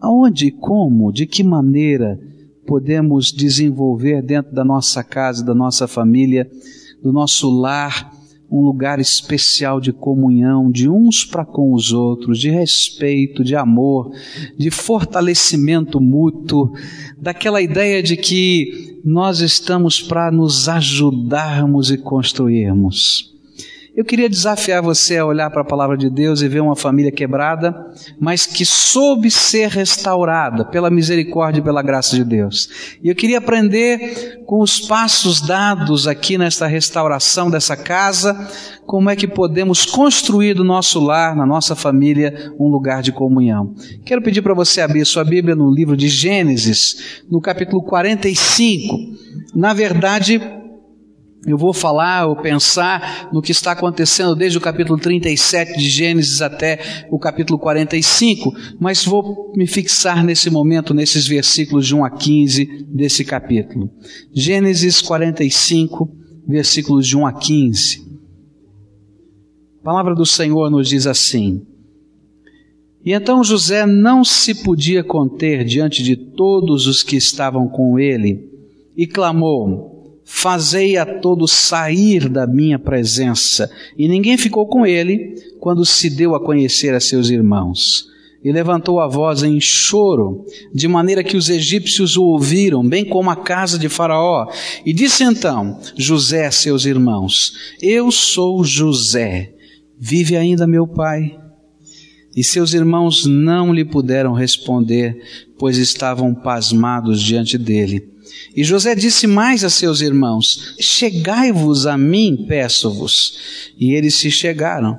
aonde como, de que maneira podemos desenvolver dentro da nossa casa, da nossa família, do nosso lar, um lugar especial de comunhão, de uns para com os outros, de respeito, de amor, de fortalecimento mútuo, daquela ideia de que nós estamos para nos ajudarmos e construirmos. Eu queria desafiar você a olhar para a palavra de Deus e ver uma família quebrada, mas que soube ser restaurada pela misericórdia e pela graça de Deus. E eu queria aprender com os passos dados aqui nesta restauração dessa casa, como é que podemos construir do nosso lar, na nossa família, um lugar de comunhão. Quero pedir para você abrir sua Bíblia no livro de Gênesis, no capítulo 45. Na verdade, eu vou falar ou pensar no que está acontecendo desde o capítulo 37 de Gênesis até o capítulo 45, mas vou me fixar nesse momento, nesses versículos de 1 a 15 desse capítulo. Gênesis 45, versículos de 1 a 15. A palavra do Senhor nos diz assim: E então José não se podia conter diante de todos os que estavam com ele, e clamou: Fazei a todos sair da minha presença. E ninguém ficou com ele quando se deu a conhecer a seus irmãos. E levantou a voz em choro, de maneira que os egípcios o ouviram, bem como a casa de Faraó. E disse então José a seus irmãos: Eu sou José. Vive ainda meu pai? E seus irmãos não lhe puderam responder, pois estavam pasmados diante dele. E José disse mais a seus irmãos: Chegai-vos a mim, peço-vos. E eles se chegaram.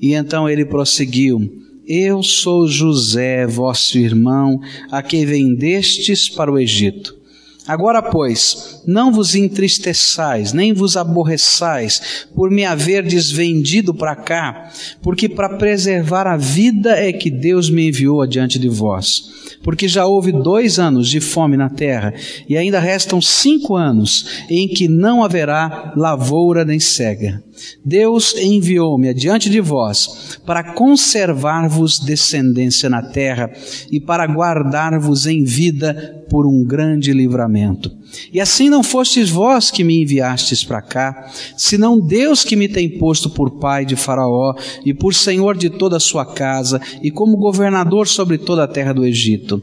E então ele prosseguiu: Eu sou José, vosso irmão, a quem vendestes para o Egito. Agora, pois, não vos entristeçais, nem vos aborreçais por me haver desvendido para cá, porque para preservar a vida é que Deus me enviou adiante de vós porque já houve dois anos de fome na terra, e ainda restam cinco anos em que não haverá lavoura nem cega. Deus enviou-me adiante de vós para conservar-vos descendência na terra e para guardar-vos em vida por um grande livramento. E assim não fostes vós que me enviastes para cá, senão Deus que me tem posto por pai de Faraó e por senhor de toda a sua casa e como governador sobre toda a terra do Egito.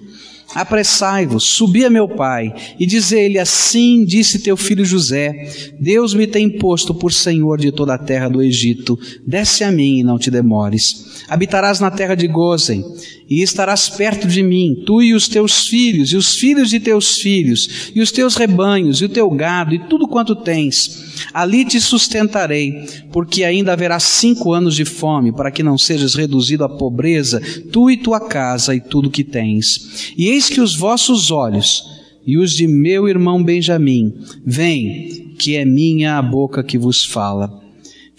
Apressai-vos, subi a meu pai, e dizei-lhe: Assim disse teu filho José: Deus me tem posto por senhor de toda a terra do Egito. Desce a mim e não te demores. Habitarás na terra de Gozen, e estarás perto de mim, tu e os teus filhos, e os filhos de teus filhos, e os teus rebanhos, e o teu gado, e tudo quanto tens. Ali te sustentarei, porque ainda haverá cinco anos de fome, para que não sejas reduzido à pobreza, tu e tua casa, e tudo que tens. E eis que os vossos olhos, e os de meu irmão Benjamim, vêm, que é minha a boca que vos fala.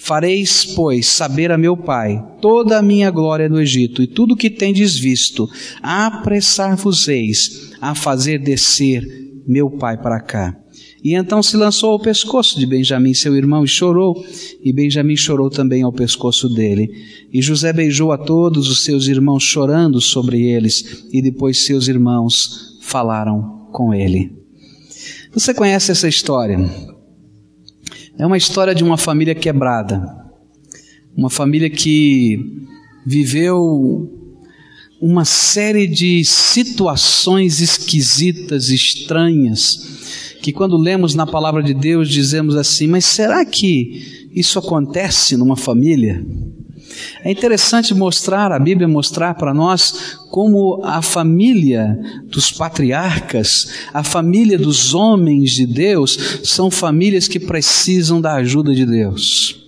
Fareis, pois, saber a meu pai toda a minha glória no Egito e tudo o que tendes visto, apressar-vos-eis a fazer descer meu pai para cá. E então se lançou ao pescoço de Benjamim, seu irmão, e chorou, e Benjamim chorou também ao pescoço dele. E José beijou a todos os seus irmãos, chorando sobre eles, e depois seus irmãos falaram com ele. Você conhece essa história? É uma história de uma família quebrada, uma família que viveu uma série de situações esquisitas, estranhas, que quando lemos na palavra de Deus dizemos assim: mas será que isso acontece numa família? É interessante mostrar, a Bíblia mostrar para nós como a família dos patriarcas, a família dos homens de Deus, são famílias que precisam da ajuda de Deus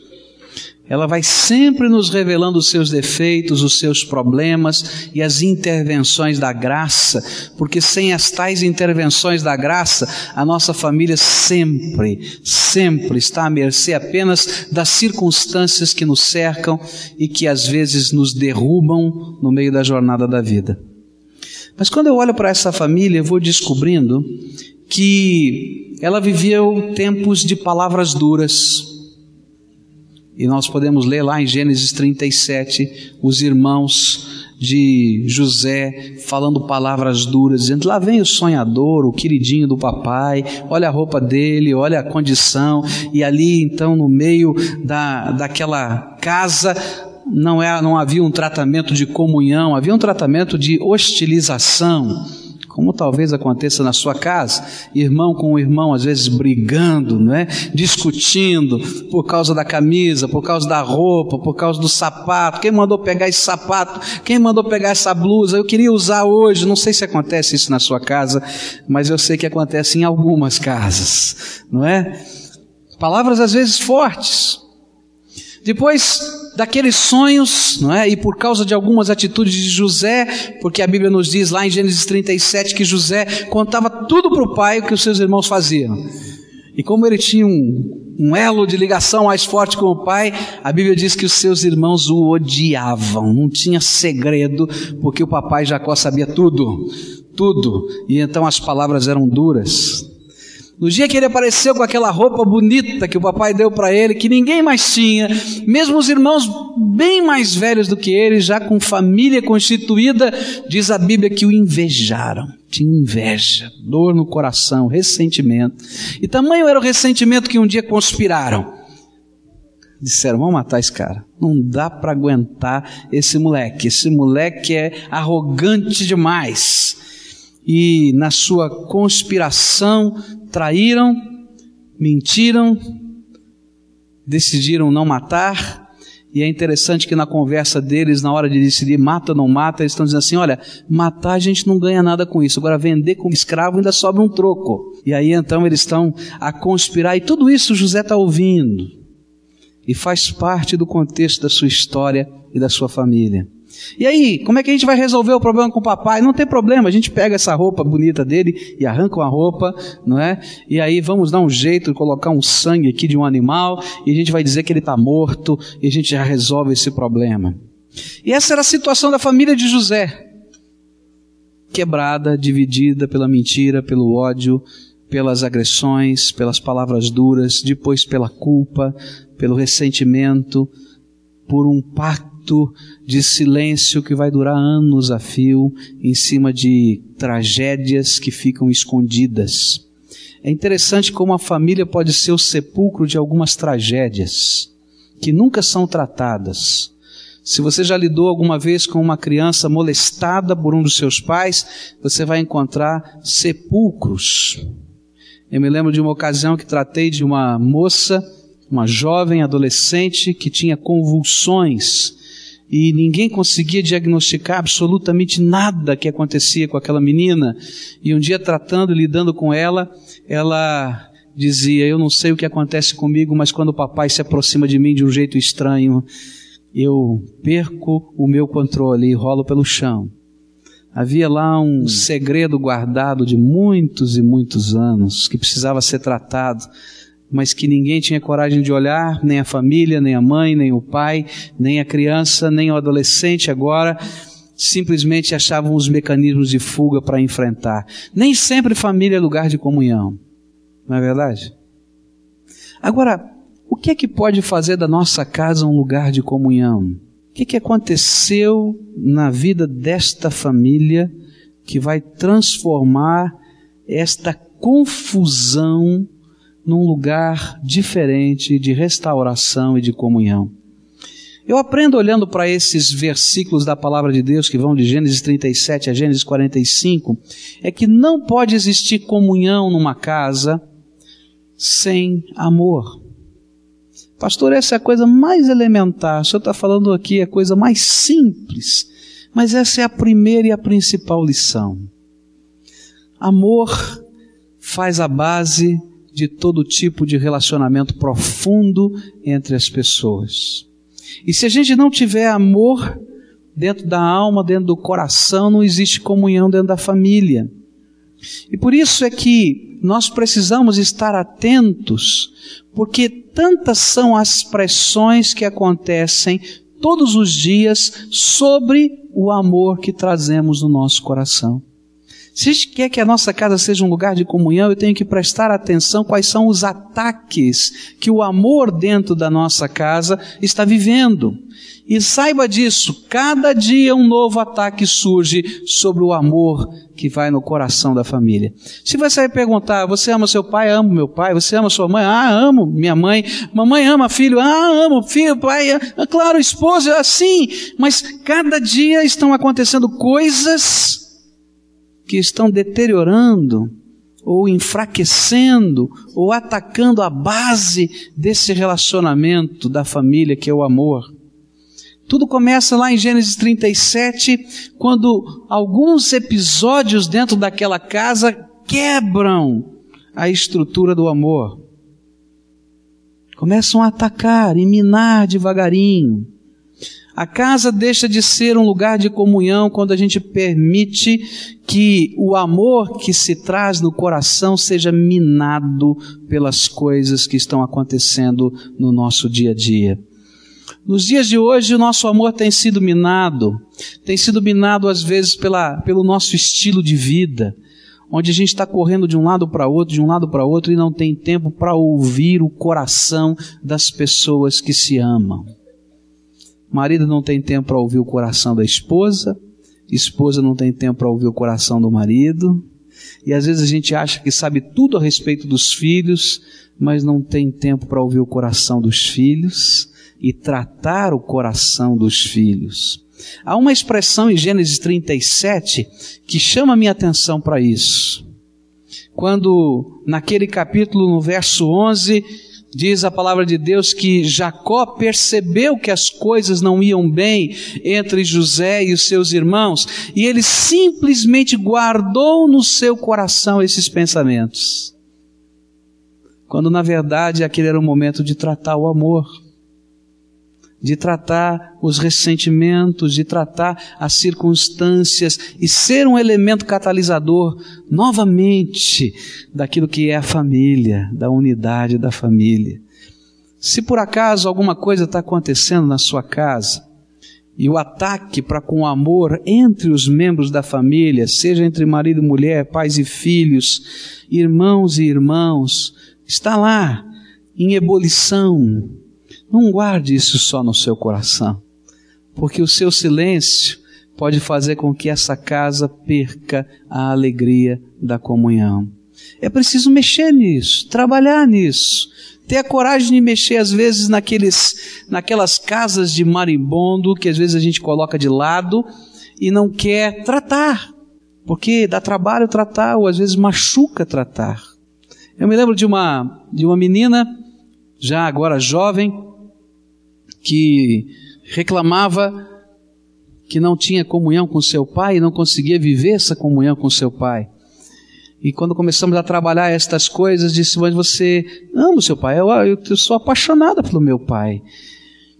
ela vai sempre nos revelando os seus defeitos, os seus problemas e as intervenções da graça, porque sem as tais intervenções da graça, a nossa família sempre, sempre está à mercê apenas das circunstâncias que nos cercam e que às vezes nos derrubam no meio da jornada da vida. Mas quando eu olho para essa família, eu vou descobrindo que ela viveu tempos de palavras duras, e nós podemos ler lá em Gênesis 37, os irmãos de José falando palavras duras, dizendo: lá vem o sonhador, o queridinho do papai, olha a roupa dele, olha a condição, e ali então no meio da, daquela casa não, é, não havia um tratamento de comunhão, havia um tratamento de hostilização como talvez aconteça na sua casa, irmão com irmão às vezes brigando, não é? Discutindo por causa da camisa, por causa da roupa, por causa do sapato. Quem mandou pegar esse sapato? Quem mandou pegar essa blusa? Eu queria usar hoje. Não sei se acontece isso na sua casa, mas eu sei que acontece em algumas casas, não é? Palavras às vezes fortes. Depois daqueles sonhos, não é? E por causa de algumas atitudes de José, porque a Bíblia nos diz lá em Gênesis 37 que José contava tudo para o pai o que os seus irmãos faziam. E como ele tinha um, um elo de ligação mais forte com o pai, a Bíblia diz que os seus irmãos o odiavam, não tinha segredo, porque o papai Jacó sabia tudo, tudo, e então as palavras eram duras. No dia que ele apareceu com aquela roupa bonita que o papai deu para ele, que ninguém mais tinha, mesmo os irmãos bem mais velhos do que ele, já com família constituída, diz a Bíblia que o invejaram. Tinha inveja, dor no coração, ressentimento. E tamanho era o ressentimento que um dia conspiraram. Disseram: vamos matar esse cara. Não dá para aguentar esse moleque. Esse moleque é arrogante demais e na sua conspiração traíram, mentiram, decidiram não matar. E é interessante que na conversa deles, na hora de decidir mata ou não mata, eles estão dizendo assim: olha, matar a gente não ganha nada com isso, agora vender como escravo ainda sobra um troco. E aí então eles estão a conspirar, e tudo isso José está ouvindo, e faz parte do contexto da sua história e da sua família. E aí, como é que a gente vai resolver o problema com o papai? Não tem problema, a gente pega essa roupa bonita dele e arranca uma roupa, não é? E aí vamos dar um jeito de colocar um sangue aqui de um animal e a gente vai dizer que ele está morto e a gente já resolve esse problema. E essa era a situação da família de José. Quebrada, dividida pela mentira, pelo ódio, pelas agressões, pelas palavras duras, depois pela culpa, pelo ressentimento, por um pacto de silêncio que vai durar anos a fio em cima de tragédias que ficam escondidas. É interessante como a família pode ser o sepulcro de algumas tragédias que nunca são tratadas. Se você já lidou alguma vez com uma criança molestada por um dos seus pais, você vai encontrar sepulcros. Eu me lembro de uma ocasião que tratei de uma moça, uma jovem adolescente que tinha convulsões e ninguém conseguia diagnosticar absolutamente nada que acontecia com aquela menina. E um dia, tratando, lidando com ela, ela dizia: Eu não sei o que acontece comigo, mas quando o papai se aproxima de mim de um jeito estranho, eu perco o meu controle e rolo pelo chão. Havia lá um segredo guardado de muitos e muitos anos que precisava ser tratado mas que ninguém tinha coragem de olhar, nem a família, nem a mãe, nem o pai, nem a criança, nem o adolescente agora, simplesmente achavam os mecanismos de fuga para enfrentar. Nem sempre família é lugar de comunhão, não é verdade? Agora, o que é que pode fazer da nossa casa um lugar de comunhão? O que, é que aconteceu na vida desta família que vai transformar esta confusão num lugar diferente de restauração e de comunhão. Eu aprendo olhando para esses versículos da palavra de Deus que vão de Gênesis 37 a Gênesis 45, é que não pode existir comunhão numa casa sem amor. Pastor, essa é a coisa mais elementar. O senhor está falando aqui a coisa mais simples, mas essa é a primeira e a principal lição. Amor faz a base de todo tipo de relacionamento profundo entre as pessoas. E se a gente não tiver amor dentro da alma, dentro do coração, não existe comunhão dentro da família. E por isso é que nós precisamos estar atentos, porque tantas são as pressões que acontecem todos os dias sobre o amor que trazemos no nosso coração. Se quer que a nossa casa seja um lugar de comunhão, eu tenho que prestar atenção quais são os ataques que o amor dentro da nossa casa está vivendo. E saiba disso, cada dia um novo ataque surge sobre o amor que vai no coração da família. Se você vai perguntar, você ama seu pai? Amo meu pai. Você ama sua mãe? Ah, amo minha mãe. Mamãe ama filho? Ah, amo filho, pai. Ah, claro, esposa, assim. Mas cada dia estão acontecendo coisas que estão deteriorando ou enfraquecendo ou atacando a base desse relacionamento da família que é o amor. Tudo começa lá em Gênesis 37, quando alguns episódios dentro daquela casa quebram a estrutura do amor. Começam a atacar e minar devagarinho. A casa deixa de ser um lugar de comunhão quando a gente permite que o amor que se traz no coração seja minado pelas coisas que estão acontecendo no nosso dia a dia. Nos dias de hoje, o nosso amor tem sido minado, tem sido minado às vezes pela, pelo nosso estilo de vida, onde a gente está correndo de um lado para outro, de um lado para outro e não tem tempo para ouvir o coração das pessoas que se amam. Marido não tem tempo para ouvir o coração da esposa, esposa não tem tempo para ouvir o coração do marido, e às vezes a gente acha que sabe tudo a respeito dos filhos, mas não tem tempo para ouvir o coração dos filhos e tratar o coração dos filhos. Há uma expressão em Gênesis 37 que chama minha atenção para isso. Quando, naquele capítulo, no verso 11, diz a palavra de Deus que Jacó percebeu que as coisas não iam bem entre José e os seus irmãos, e ele simplesmente guardou no seu coração esses pensamentos. Quando na verdade aquele era o momento de tratar o amor de tratar os ressentimentos, de tratar as circunstâncias e ser um elemento catalisador novamente daquilo que é a família, da unidade da família. Se por acaso alguma coisa está acontecendo na sua casa, e o ataque para com o amor entre os membros da família, seja entre marido e mulher, pais e filhos, irmãos e irmãos, está lá em ebulição, não guarde isso só no seu coração, porque o seu silêncio pode fazer com que essa casa perca a alegria da comunhão. É preciso mexer nisso, trabalhar nisso, ter a coragem de mexer às vezes naqueles, naquelas casas de marimbondo que às vezes a gente coloca de lado e não quer tratar, porque dá trabalho tratar ou às vezes machuca tratar. Eu me lembro de uma de uma menina já agora jovem que reclamava que não tinha comunhão com seu pai e não conseguia viver essa comunhão com seu pai. E quando começamos a trabalhar estas coisas, disse: Mas você ama o seu pai? Eu, eu sou apaixonada pelo meu pai.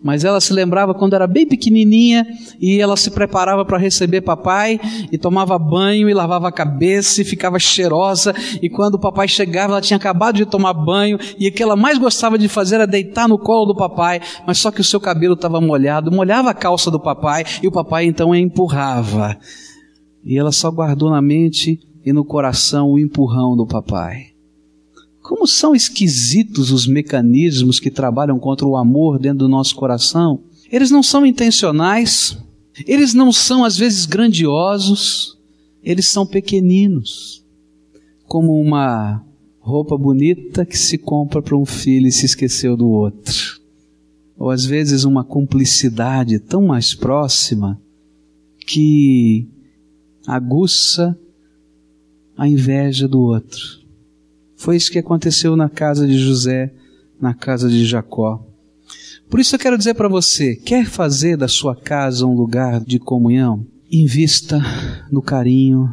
Mas ela se lembrava quando era bem pequenininha e ela se preparava para receber papai e tomava banho e lavava a cabeça e ficava cheirosa. E quando o papai chegava, ela tinha acabado de tomar banho e o que ela mais gostava de fazer era deitar no colo do papai, mas só que o seu cabelo estava molhado, molhava a calça do papai e o papai então a empurrava. E ela só guardou na mente e no coração o empurrão do papai. Como são esquisitos os mecanismos que trabalham contra o amor dentro do nosso coração? Eles não são intencionais, eles não são às vezes grandiosos, eles são pequeninos, como uma roupa bonita que se compra para um filho e se esqueceu do outro. Ou às vezes uma cumplicidade tão mais próxima que aguça a inveja do outro foi isso que aconteceu na casa de José, na casa de Jacó. Por isso eu quero dizer para você: quer fazer da sua casa um lugar de comunhão? Invista no carinho,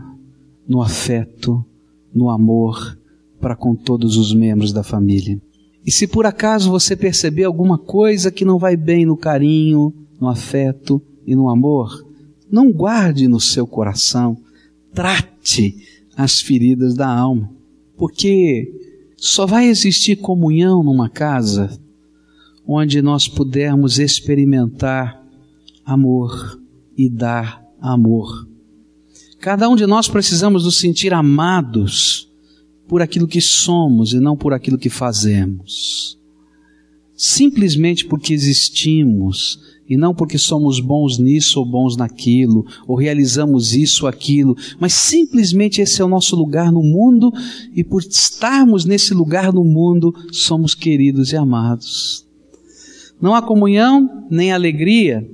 no afeto, no amor para com todos os membros da família. E se por acaso você perceber alguma coisa que não vai bem no carinho, no afeto e no amor, não guarde no seu coração, trate as feridas da alma. Porque só vai existir comunhão numa casa onde nós pudermos experimentar amor e dar amor. Cada um de nós precisamos nos sentir amados por aquilo que somos e não por aquilo que fazemos. Simplesmente porque existimos e não porque somos bons nisso ou bons naquilo, ou realizamos isso ou aquilo, mas simplesmente esse é o nosso lugar no mundo e por estarmos nesse lugar no mundo, somos queridos e amados. Não há comunhão nem alegria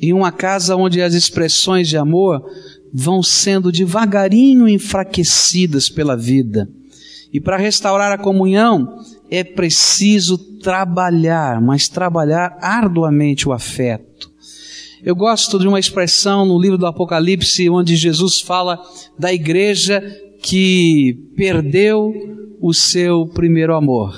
em uma casa onde as expressões de amor vão sendo devagarinho enfraquecidas pela vida. E para restaurar a comunhão é preciso trabalhar, mas trabalhar arduamente o afeto. Eu gosto de uma expressão no livro do Apocalipse onde Jesus fala da igreja que perdeu o seu primeiro amor.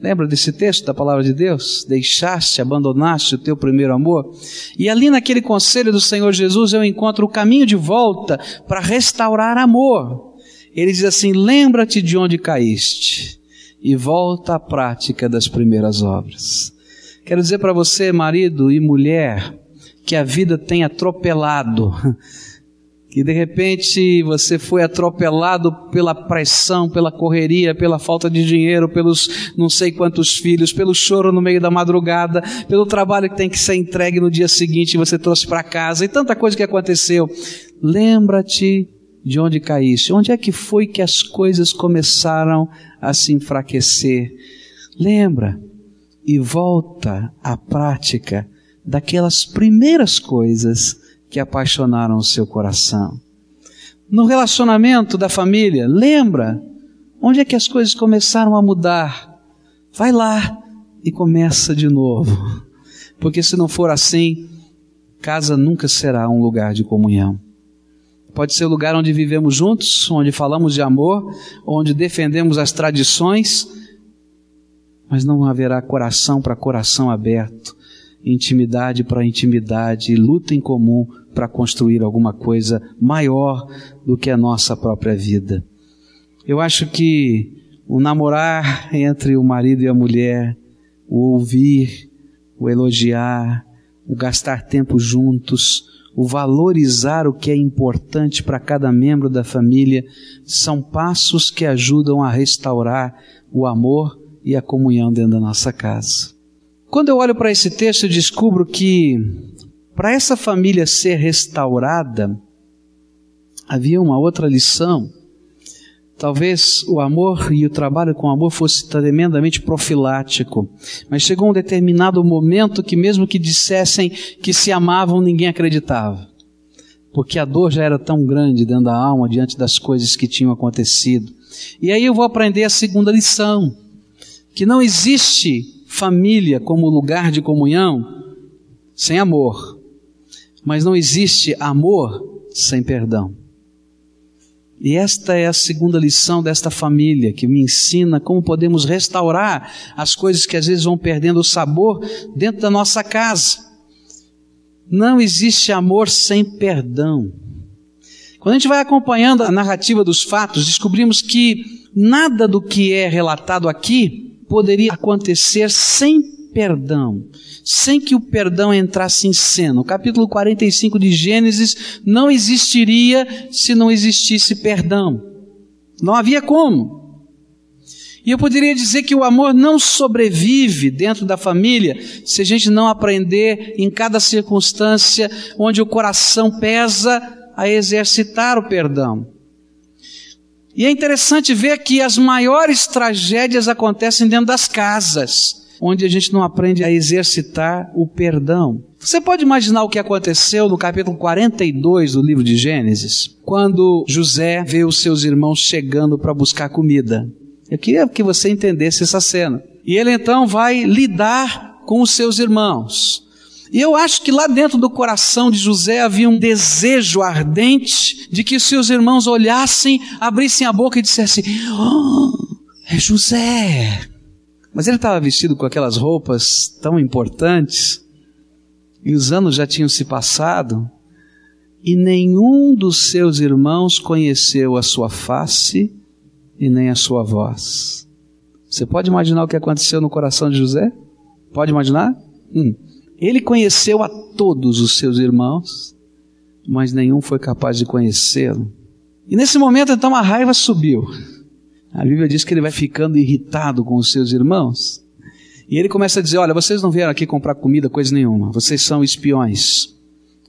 Lembra desse texto da palavra de Deus? Deixaste, abandonaste o teu primeiro amor? E ali naquele conselho do Senhor Jesus eu encontro o caminho de volta para restaurar amor. Ele diz assim: lembra-te de onde caíste e volta à prática das primeiras obras. Quero dizer para você, marido e mulher, que a vida tem atropelado que de repente você foi atropelado pela pressão, pela correria, pela falta de dinheiro, pelos não sei quantos filhos, pelo choro no meio da madrugada, pelo trabalho que tem que ser entregue no dia seguinte e você trouxe para casa e tanta coisa que aconteceu. Lembra-te de onde caíste, onde é que foi que as coisas começaram a se enfraquecer. Lembra e volta à prática daquelas primeiras coisas que apaixonaram o seu coração. No relacionamento da família, lembra onde é que as coisas começaram a mudar? Vai lá e começa de novo. Porque se não for assim, casa nunca será um lugar de comunhão. Pode ser o lugar onde vivemos juntos, onde falamos de amor, onde defendemos as tradições, mas não haverá coração para coração aberto, intimidade para intimidade, luta em comum para construir alguma coisa maior do que a nossa própria vida. Eu acho que o namorar entre o marido e a mulher, o ouvir, o elogiar, o gastar tempo juntos, o valorizar o que é importante para cada membro da família, são passos que ajudam a restaurar o amor e a comunhão dentro da nossa casa. Quando eu olho para esse texto, eu descubro que para essa família ser restaurada, havia uma outra lição. Talvez o amor e o trabalho com amor fosse tremendamente profilático, mas chegou um determinado momento que, mesmo que dissessem que se amavam, ninguém acreditava, porque a dor já era tão grande dentro da alma diante das coisas que tinham acontecido. E aí eu vou aprender a segunda lição: que não existe família como lugar de comunhão sem amor, mas não existe amor sem perdão. E esta é a segunda lição desta família, que me ensina como podemos restaurar as coisas que às vezes vão perdendo o sabor dentro da nossa casa. Não existe amor sem perdão. Quando a gente vai acompanhando a narrativa dos fatos, descobrimos que nada do que é relatado aqui poderia acontecer sem perdão, sem que o perdão entrasse em cena. O capítulo 45 de Gênesis não existiria se não existisse perdão. Não havia como. E eu poderia dizer que o amor não sobrevive dentro da família se a gente não aprender em cada circunstância onde o coração pesa a exercitar o perdão. E é interessante ver que as maiores tragédias acontecem dentro das casas, onde a gente não aprende a exercitar o perdão. Você pode imaginar o que aconteceu no capítulo 42 do livro de Gênesis, quando José vê os seus irmãos chegando para buscar comida. Eu queria que você entendesse essa cena. E ele então vai lidar com os seus irmãos. E eu acho que lá dentro do coração de José havia um desejo ardente de que seus irmãos olhassem, abrissem a boca e dissessem: oh, É José. Mas ele estava vestido com aquelas roupas tão importantes, e os anos já tinham se passado, e nenhum dos seus irmãos conheceu a sua face e nem a sua voz. Você pode imaginar o que aconteceu no coração de José? Pode imaginar? Hum. Ele conheceu a todos os seus irmãos, mas nenhum foi capaz de conhecê-lo. E nesse momento, então, a raiva subiu. A Bíblia diz que ele vai ficando irritado com os seus irmãos. E ele começa a dizer: Olha, vocês não vieram aqui comprar comida, coisa nenhuma. Vocês são espiões.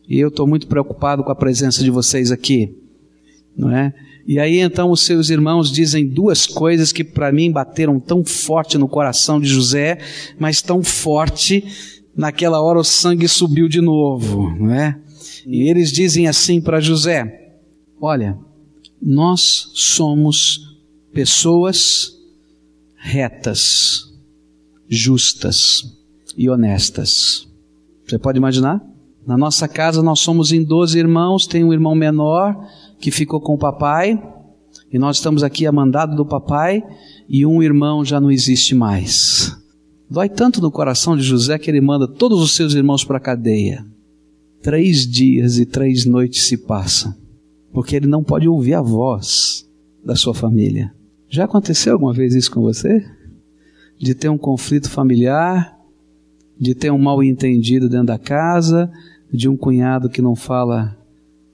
E eu estou muito preocupado com a presença de vocês aqui. Não é? E aí então os seus irmãos dizem duas coisas que para mim bateram tão forte no coração de José, mas tão forte, naquela hora o sangue subiu de novo, não é? E eles dizem assim para José: Olha, nós somos pessoas retas, justas e honestas. Você pode imaginar? Na nossa casa nós somos em 12 irmãos, tem um irmão menor que ficou com o papai, e nós estamos aqui a mandado do papai, e um irmão já não existe mais. Dói tanto no coração de José que ele manda todos os seus irmãos para a cadeia. Três dias e três noites se passam, porque ele não pode ouvir a voz da sua família. Já aconteceu alguma vez isso com você? De ter um conflito familiar, de ter um mal entendido dentro da casa, de um cunhado que não fala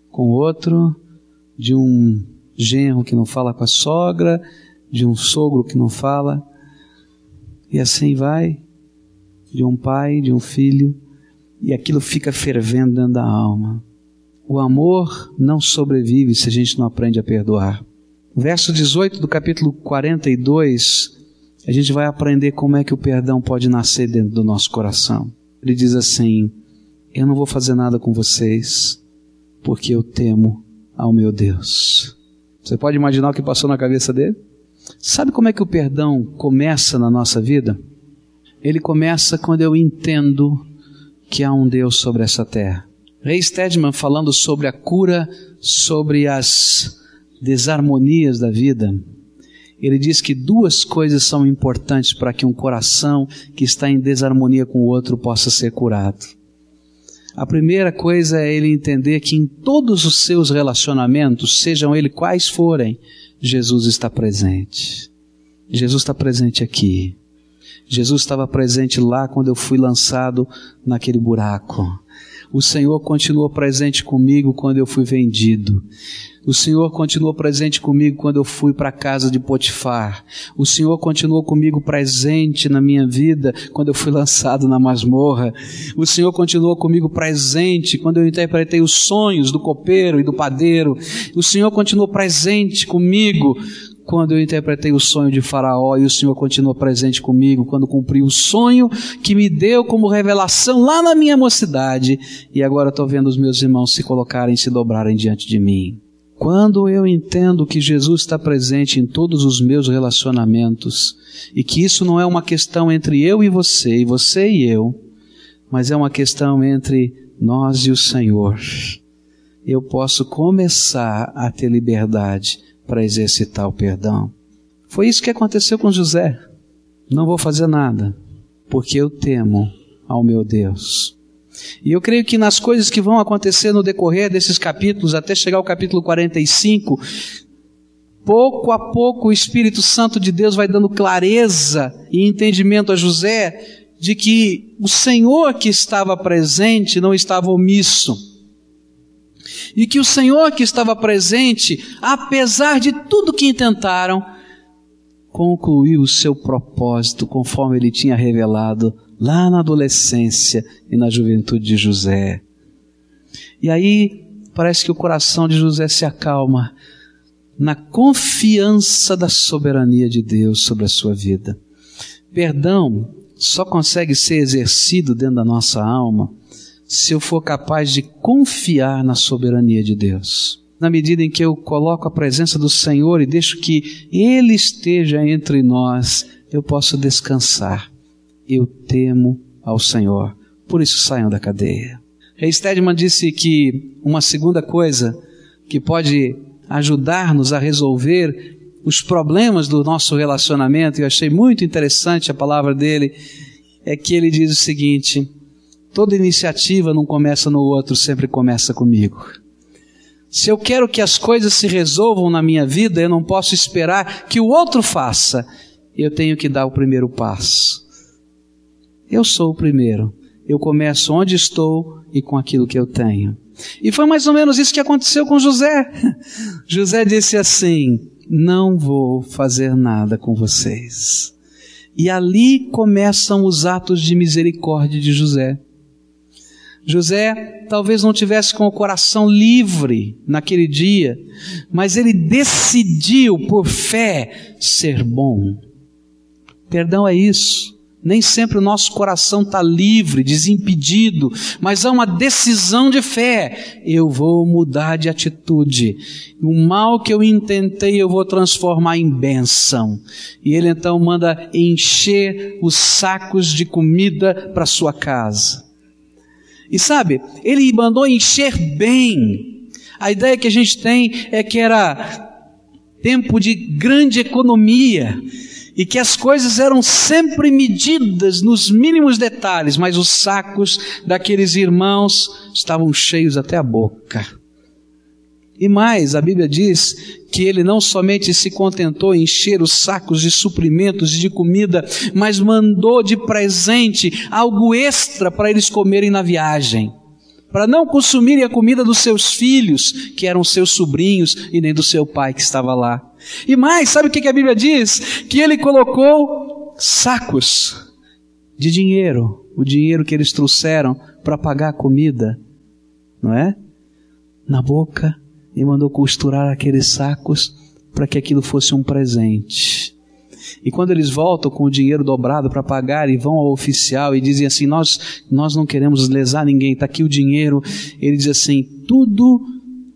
com outro, de um genro que não fala com a sogra, de um sogro que não fala, e assim vai, de um pai, de um filho, e aquilo fica fervendo dentro da alma. O amor não sobrevive se a gente não aprende a perdoar. Verso 18 do capítulo 42, a gente vai aprender como é que o perdão pode nascer dentro do nosso coração. Ele diz assim: Eu não vou fazer nada com vocês, porque eu temo ao meu Deus. Você pode imaginar o que passou na cabeça dele? Sabe como é que o perdão começa na nossa vida? Ele começa quando eu entendo que há um Deus sobre essa terra. Ray Stedman falando sobre a cura, sobre as desarmonias da vida, ele diz que duas coisas são importantes para que um coração que está em desarmonia com o outro possa ser curado. A primeira coisa é ele entender que em todos os seus relacionamentos, sejam eles quais forem, Jesus está presente. Jesus está presente aqui. Jesus estava presente lá quando eu fui lançado naquele buraco. O Senhor continuou presente comigo quando eu fui vendido. O Senhor continuou presente comigo quando eu fui para a casa de Potifar. O Senhor continuou comigo presente na minha vida quando eu fui lançado na masmorra. O Senhor continuou comigo presente quando eu interpretei os sonhos do copeiro e do padeiro. O Senhor continuou presente comigo quando eu interpretei o sonho de Faraó e o Senhor continuou presente comigo quando cumpri o sonho que me deu como revelação lá na minha mocidade e agora estou vendo os meus irmãos se colocarem, se dobrarem diante de mim. Quando eu entendo que Jesus está presente em todos os meus relacionamentos e que isso não é uma questão entre eu e você, e você e eu, mas é uma questão entre nós e o Senhor, eu posso começar a ter liberdade para exercitar o perdão. Foi isso que aconteceu com José. Não vou fazer nada, porque eu temo ao meu Deus. E eu creio que nas coisas que vão acontecer no decorrer desses capítulos, até chegar ao capítulo 45, pouco a pouco o Espírito Santo de Deus vai dando clareza e entendimento a José de que o Senhor que estava presente não estava omisso. E que o Senhor que estava presente, apesar de tudo que intentaram, concluiu o seu propósito conforme ele tinha revelado lá na adolescência e na juventude de José. E aí parece que o coração de José se acalma na confiança da soberania de Deus sobre a sua vida. Perdão só consegue ser exercido dentro da nossa alma se eu for capaz de confiar na soberania de Deus. Na medida em que eu coloco a presença do Senhor e deixo que Ele esteja entre nós, eu posso descansar eu temo ao Senhor. Por isso saiam da cadeia. Rei Stedman disse que uma segunda coisa que pode ajudar-nos a resolver os problemas do nosso relacionamento, e eu achei muito interessante a palavra dele, é que ele diz o seguinte: toda iniciativa não começa no outro, sempre começa comigo. Se eu quero que as coisas se resolvam na minha vida, eu não posso esperar que o outro faça, eu tenho que dar o primeiro passo. Eu sou o primeiro. eu começo onde estou e com aquilo que eu tenho. E foi mais ou menos isso que aconteceu com José. José disse assim: Não vou fazer nada com vocês. E ali começam os atos de misericórdia de José. José talvez não tivesse com o coração livre naquele dia, mas ele decidiu por fé ser bom. Perdão é isso. Nem sempre o nosso coração está livre, desimpedido, mas há uma decisão de fé. Eu vou mudar de atitude. O mal que eu intentei eu vou transformar em bênção. E ele então manda encher os sacos de comida para sua casa. E sabe, ele mandou encher bem. A ideia que a gente tem é que era tempo de grande economia e que as coisas eram sempre medidas nos mínimos detalhes, mas os sacos daqueles irmãos estavam cheios até a boca. E mais, a Bíblia diz que ele não somente se contentou em encher os sacos de suprimentos e de comida, mas mandou de presente algo extra para eles comerem na viagem. Para não consumirem a comida dos seus filhos, que eram seus sobrinhos, e nem do seu pai que estava lá. E mais, sabe o que a Bíblia diz? Que ele colocou sacos de dinheiro, o dinheiro que eles trouxeram para pagar a comida, não é? Na boca e mandou costurar aqueles sacos para que aquilo fosse um presente. E quando eles voltam com o dinheiro dobrado para pagar e vão ao oficial e dizem assim: Nós, nós não queremos lesar ninguém, está aqui o dinheiro. Ele diz assim: Tudo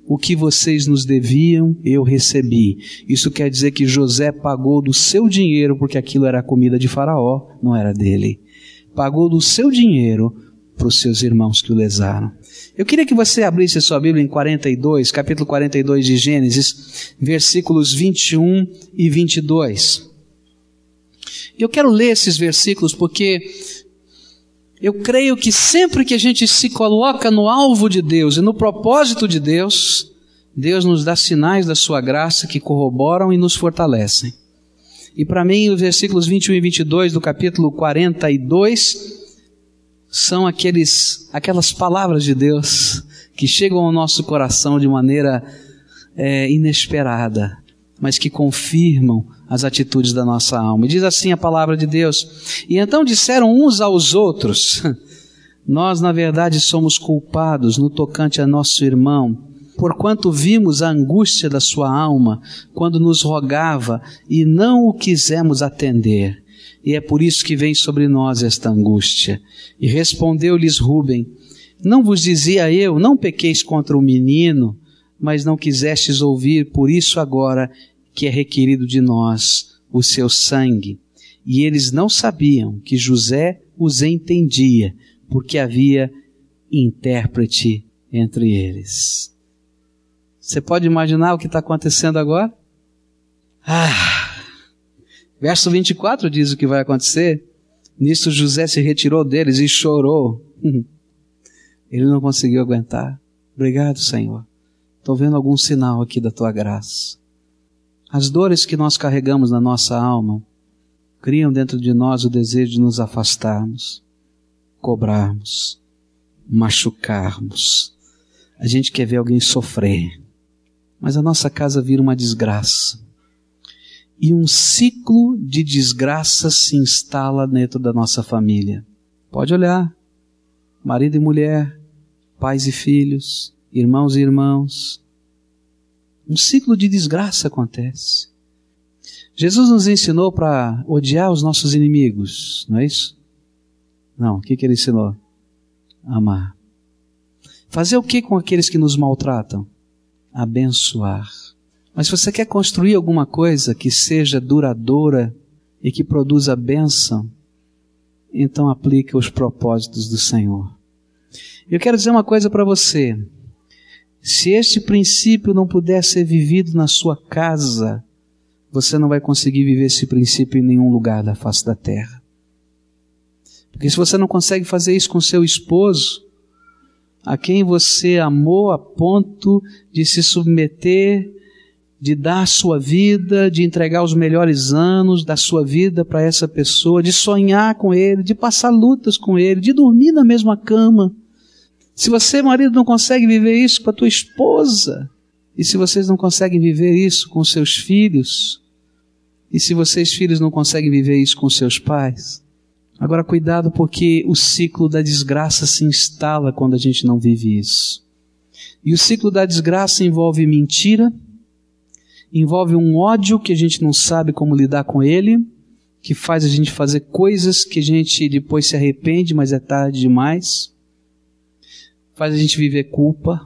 o que vocês nos deviam, eu recebi. Isso quer dizer que José pagou do seu dinheiro, porque aquilo era a comida de Faraó, não era dele. Pagou do seu dinheiro para os seus irmãos que o lesaram. Eu queria que você abrisse a sua Bíblia em 42, capítulo 42 de Gênesis, versículos 21 e 22. Eu quero ler esses versículos porque eu creio que sempre que a gente se coloca no alvo de Deus e no propósito de Deus, Deus nos dá sinais da sua graça que corroboram e nos fortalecem. E para mim, os versículos 21 e 22 do capítulo 42 são aqueles, aquelas palavras de Deus que chegam ao nosso coração de maneira é, inesperada, mas que confirmam as atitudes da nossa alma. E diz assim a palavra de Deus: E então disseram uns aos outros: Nós, na verdade, somos culpados no tocante a nosso irmão, porquanto vimos a angústia da sua alma quando nos rogava e não o quisemos atender e é por isso que vem sobre nós esta angústia. E respondeu-lhes Rubem: Não vos dizia eu, não pequeis contra o menino, mas não quisestes ouvir, por isso agora que é requerido de nós o seu sangue. E eles não sabiam que José os entendia, porque havia intérprete entre eles. Você pode imaginar o que está acontecendo agora? Ah! Verso 24 diz o que vai acontecer. Nisso José se retirou deles e chorou. Ele não conseguiu aguentar. Obrigado, Senhor. Estou vendo algum sinal aqui da tua graça. As dores que nós carregamos na nossa alma criam dentro de nós o desejo de nos afastarmos, cobrarmos, machucarmos. A gente quer ver alguém sofrer, mas a nossa casa vira uma desgraça e um ciclo de desgraça se instala dentro da nossa família. Pode olhar, marido e mulher, pais e filhos, irmãos e irmãos. Um ciclo de desgraça acontece. Jesus nos ensinou para odiar os nossos inimigos, não é isso? Não, o que, que ele ensinou? Amar. Fazer o que com aqueles que nos maltratam? Abençoar. Mas se você quer construir alguma coisa que seja duradoura e que produza bênção, então aplique os propósitos do Senhor. Eu quero dizer uma coisa para você. Se este princípio não puder ser vivido na sua casa, você não vai conseguir viver esse princípio em nenhum lugar da face da terra. Porque se você não consegue fazer isso com seu esposo, a quem você amou a ponto de se submeter de dar sua vida, de entregar os melhores anos da sua vida para essa pessoa, de sonhar com ele, de passar lutas com ele, de dormir na mesma cama. Se você, marido, não consegue viver isso com a tua esposa, e se vocês não conseguem viver isso com seus filhos, e se vocês, filhos, não conseguem viver isso com seus pais, agora cuidado porque o ciclo da desgraça se instala quando a gente não vive isso. E o ciclo da desgraça envolve mentira, envolve um ódio que a gente não sabe como lidar com ele, que faz a gente fazer coisas que a gente depois se arrepende, mas é tarde demais. Faz a gente viver culpa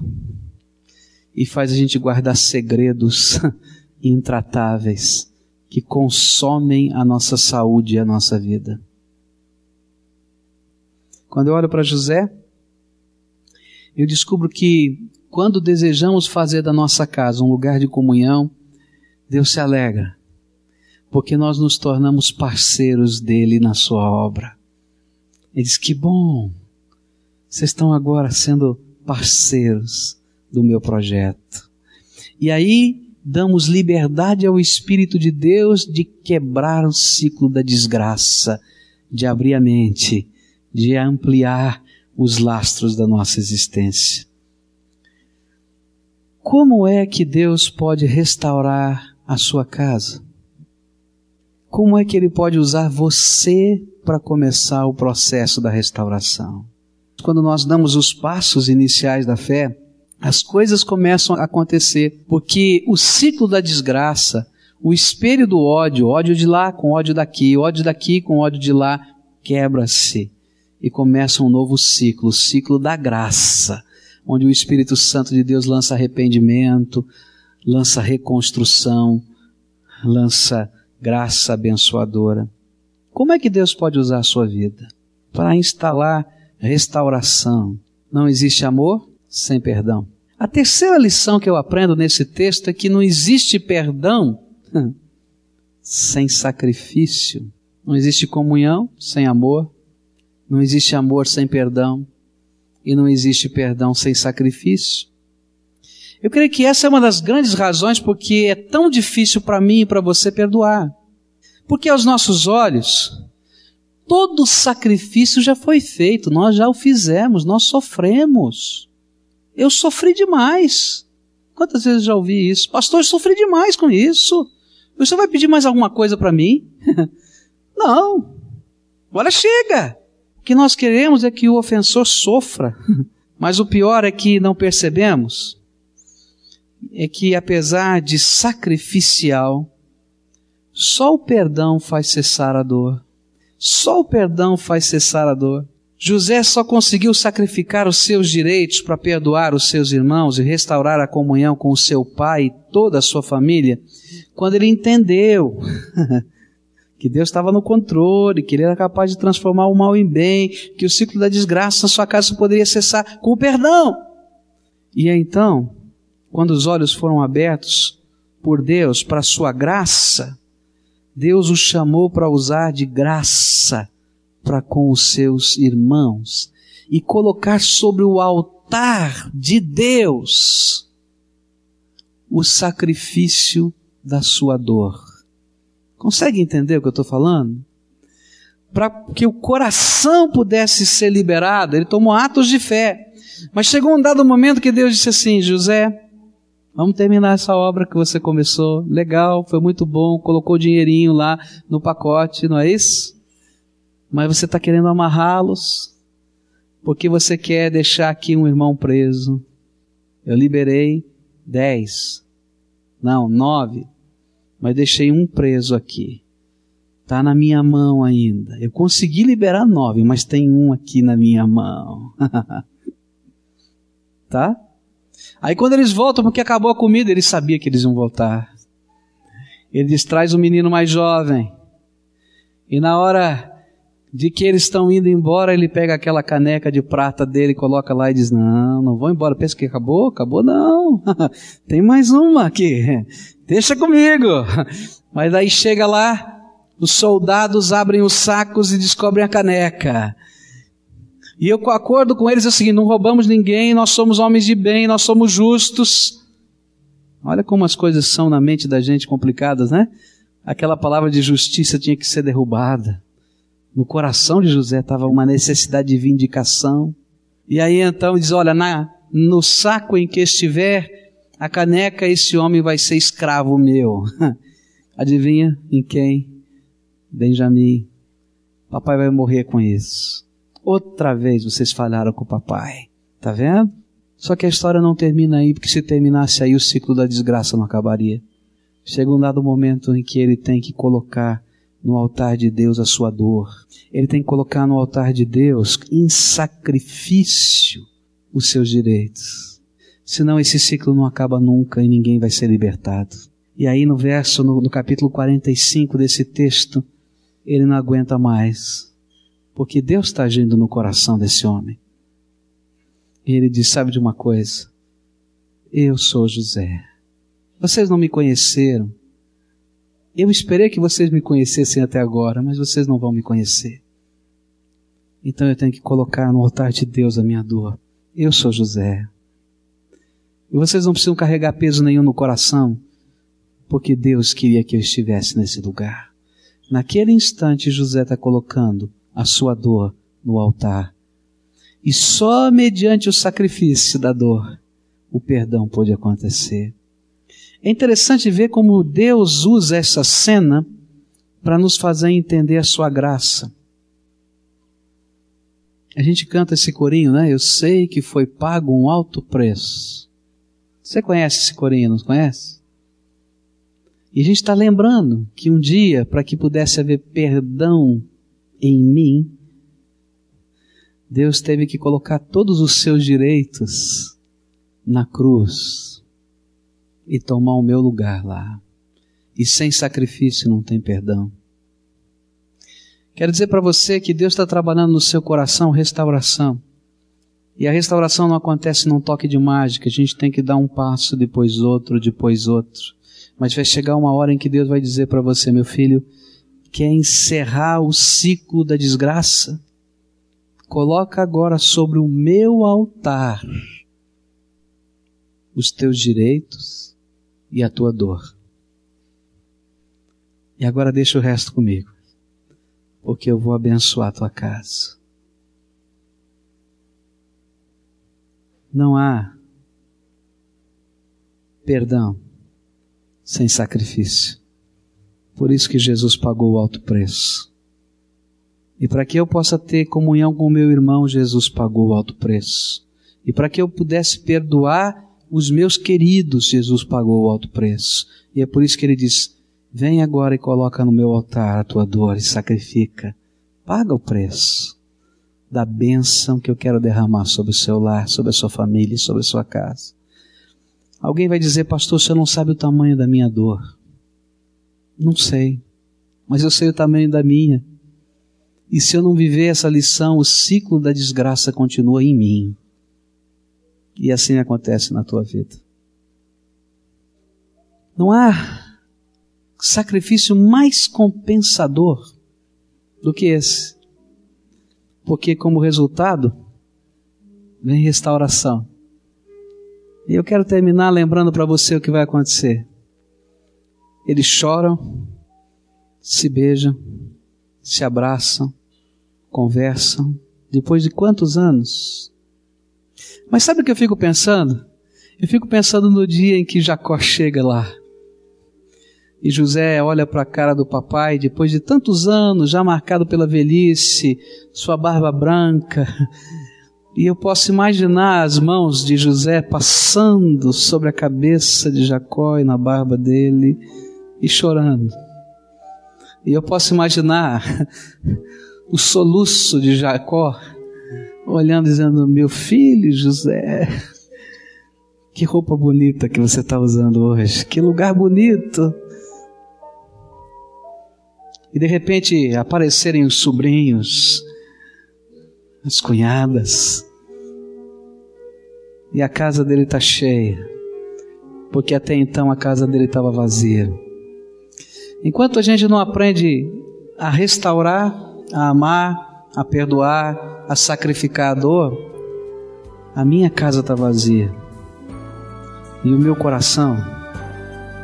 e faz a gente guardar segredos intratáveis que consomem a nossa saúde e a nossa vida. Quando eu olho para José, eu descubro que quando desejamos fazer da nossa casa um lugar de comunhão, Deus se alegra, porque nós nos tornamos parceiros dele na sua obra. Ele diz: Que bom, vocês estão agora sendo parceiros do meu projeto. E aí damos liberdade ao Espírito de Deus de quebrar o ciclo da desgraça, de abrir a mente, de ampliar os lastros da nossa existência. Como é que Deus pode restaurar a sua casa? Como é que Ele pode usar você para começar o processo da restauração? Quando nós damos os passos iniciais da fé, as coisas começam a acontecer, porque o ciclo da desgraça, o espelho do ódio, ódio de lá com ódio daqui, ódio daqui com ódio de lá, quebra-se e começa um novo ciclo, o ciclo da graça, onde o Espírito Santo de Deus lança arrependimento, lança reconstrução, lança graça abençoadora. Como é que Deus pode usar a sua vida? Para instalar restauração. Não existe amor sem perdão. A terceira lição que eu aprendo nesse texto é que não existe perdão sem sacrifício. Não existe comunhão sem amor. Não existe amor sem perdão. E não existe perdão sem sacrifício. Eu creio que essa é uma das grandes razões porque é tão difícil para mim e para você perdoar. Porque aos nossos olhos, todo sacrifício já foi feito, nós já o fizemos, nós sofremos. Eu sofri demais. Quantas vezes já ouvi isso? Pastor, eu sofri demais com isso. Você vai pedir mais alguma coisa para mim? Não. Agora chega. O que nós queremos é que o ofensor sofra. Mas o pior é que não percebemos é que apesar de sacrificial, só o perdão faz cessar a dor. Só o perdão faz cessar a dor. José só conseguiu sacrificar os seus direitos para perdoar os seus irmãos e restaurar a comunhão com o seu pai e toda a sua família quando ele entendeu que Deus estava no controle, que ele era capaz de transformar o mal em bem, que o ciclo da desgraça na sua casa poderia cessar com o perdão. E então, quando os olhos foram abertos por Deus para a sua graça, Deus o chamou para usar de graça para com os seus irmãos e colocar sobre o altar de Deus o sacrifício da sua dor. Consegue entender o que eu estou falando? Para que o coração pudesse ser liberado, ele tomou atos de fé. Mas chegou um dado momento que Deus disse assim: José, Vamos terminar essa obra que você começou. Legal, foi muito bom, colocou dinheirinho lá no pacote, não é isso? Mas você está querendo amarrá-los porque você quer deixar aqui um irmão preso. Eu liberei dez, não, nove, mas deixei um preso aqui. Está na minha mão ainda. Eu consegui liberar nove, mas tem um aqui na minha mão. tá? Aí quando eles voltam, porque acabou a comida, ele sabia que eles iam voltar. Ele diz: traz o um menino mais jovem. E na hora de que eles estão indo embora, ele pega aquela caneca de prata dele, coloca lá e diz: Não, não vou embora. Pensa que acabou? Acabou não. Tem mais uma aqui. Deixa comigo. Mas aí chega lá, os soldados abrem os sacos e descobrem a caneca. E eu acordo com eles é o seguinte: não roubamos ninguém, nós somos homens de bem, nós somos justos. Olha como as coisas são na mente da gente complicadas, né? Aquela palavra de justiça tinha que ser derrubada. No coração de José estava uma necessidade de vindicação. E aí então diz: Olha, na, no saco em que estiver a caneca, esse homem vai ser escravo meu. Adivinha em quem? Benjamim. Papai vai morrer com isso. Outra vez vocês falharam com o papai. Tá vendo? Só que a história não termina aí, porque se terminasse aí o ciclo da desgraça não acabaria. Chega um dado momento em que ele tem que colocar no altar de Deus a sua dor. Ele tem que colocar no altar de Deus em sacrifício os seus direitos. Senão esse ciclo não acaba nunca e ninguém vai ser libertado. E aí no verso, no, no capítulo 45 desse texto, ele não aguenta mais. Porque Deus está agindo no coração desse homem. E ele diz: Sabe de uma coisa? Eu sou José. Vocês não me conheceram. Eu esperei que vocês me conhecessem até agora, mas vocês não vão me conhecer. Então eu tenho que colocar no altar de Deus a minha dor. Eu sou José. E vocês não precisam carregar peso nenhum no coração, porque Deus queria que eu estivesse nesse lugar. Naquele instante, José está colocando a sua dor no altar. E só mediante o sacrifício da dor o perdão pode acontecer. É interessante ver como Deus usa essa cena para nos fazer entender a sua graça. A gente canta esse corinho, né? Eu sei que foi pago um alto preço. Você conhece esse corinho, não conhece? E a gente está lembrando que um dia, para que pudesse haver perdão em mim, Deus teve que colocar todos os seus direitos na cruz e tomar o meu lugar lá. E sem sacrifício não tem perdão. Quero dizer para você que Deus está trabalhando no seu coração restauração. E a restauração não acontece num toque de mágica, a gente tem que dar um passo, depois outro, depois outro. Mas vai chegar uma hora em que Deus vai dizer para você, meu filho, quer encerrar o ciclo da desgraça? Coloca agora sobre o meu altar os teus direitos e a tua dor. E agora deixa o resto comigo, porque eu vou abençoar a tua casa. Não há perdão sem sacrifício. Por isso que Jesus pagou o alto preço. E para que eu possa ter comunhão com meu irmão, Jesus pagou o alto preço. E para que eu pudesse perdoar os meus queridos, Jesus pagou o alto preço. E é por isso que ele diz: Vem agora e coloca no meu altar a tua dor e sacrifica. Paga o preço da bênção que eu quero derramar sobre o seu lar, sobre a sua família e sobre a sua casa. Alguém vai dizer, pastor, você não sabe o tamanho da minha dor. Não sei, mas eu sei o tamanho da minha. E se eu não viver essa lição, o ciclo da desgraça continua em mim. E assim acontece na tua vida. Não há sacrifício mais compensador do que esse. Porque, como resultado, vem restauração. E eu quero terminar lembrando para você o que vai acontecer. Eles choram, se beijam, se abraçam, conversam. Depois de quantos anos? Mas sabe o que eu fico pensando? Eu fico pensando no dia em que Jacó chega lá. E José olha para a cara do papai, depois de tantos anos, já marcado pela velhice, sua barba branca. E eu posso imaginar as mãos de José passando sobre a cabeça de Jacó e na barba dele e chorando. E eu posso imaginar o soluço de Jacó olhando dizendo: Meu filho José, que roupa bonita que você está usando hoje, que lugar bonito. E de repente aparecerem os sobrinhos, as cunhadas, e a casa dele está cheia, porque até então a casa dele estava vazia. Enquanto a gente não aprende a restaurar, a amar, a perdoar, a sacrificar a dor, a minha casa está vazia e o meu coração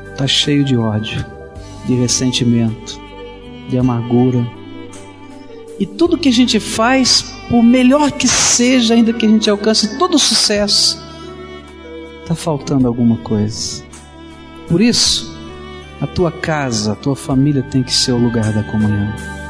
está cheio de ódio, de ressentimento, de amargura. E tudo que a gente faz, por melhor que seja, ainda que a gente alcance todo o sucesso, está faltando alguma coisa. Por isso, a tua casa, a tua família tem que ser o lugar da comunhão.